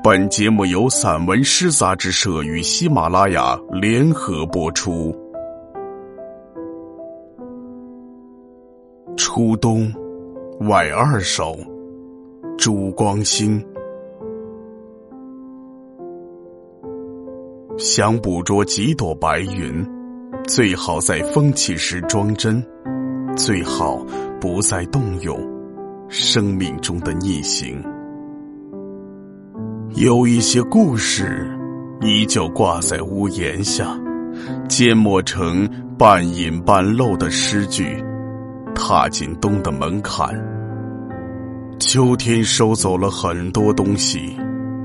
本节目由散文诗杂志社与喜马拉雅联合播出。初冬，外二首，朱光兴。想捕捉几朵白云，最好在风起时装帧，最好不再动用生命中的逆行。有一些故事，依旧挂在屋檐下，缄默成半隐半露的诗句。踏进冬的门槛，秋天收走了很多东西，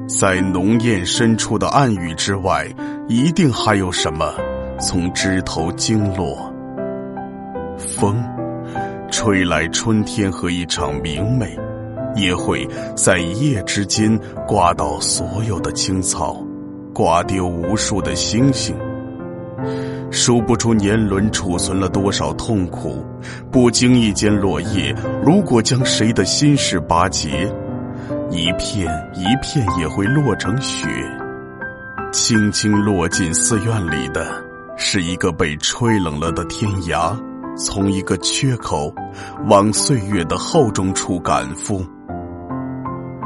在浓艳深处的暗语之外，一定还有什么从枝头经落。风，吹来春天和一场明媚。也会在一夜之间刮倒所有的青草，刮丢无数的星星。数不出年轮储存了多少痛苦。不经意间落叶，如果将谁的心事拔节，一片一片也会落成雪。轻轻落进寺院里的，是一个被吹冷了的天涯，从一个缺口，往岁月的厚重处赶赴。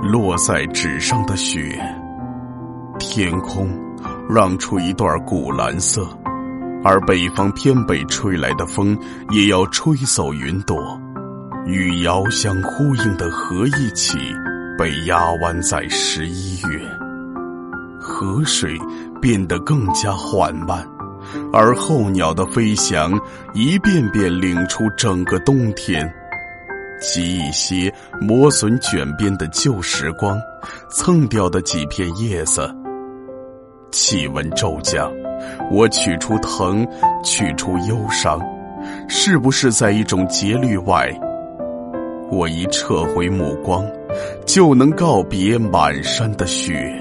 落在纸上的雪，天空让出一段古蓝色，而北方偏北吹来的风也要吹走云朵，与遥相呼应的河一起被压弯在十一月，河水变得更加缓慢，而候鸟的飞翔一遍遍领出整个冬天。及一些磨损卷边的旧时光，蹭掉的几片叶子。气温骤降，我取出疼，取出忧伤，是不是在一种节律外，我一撤回目光，就能告别满山的雪？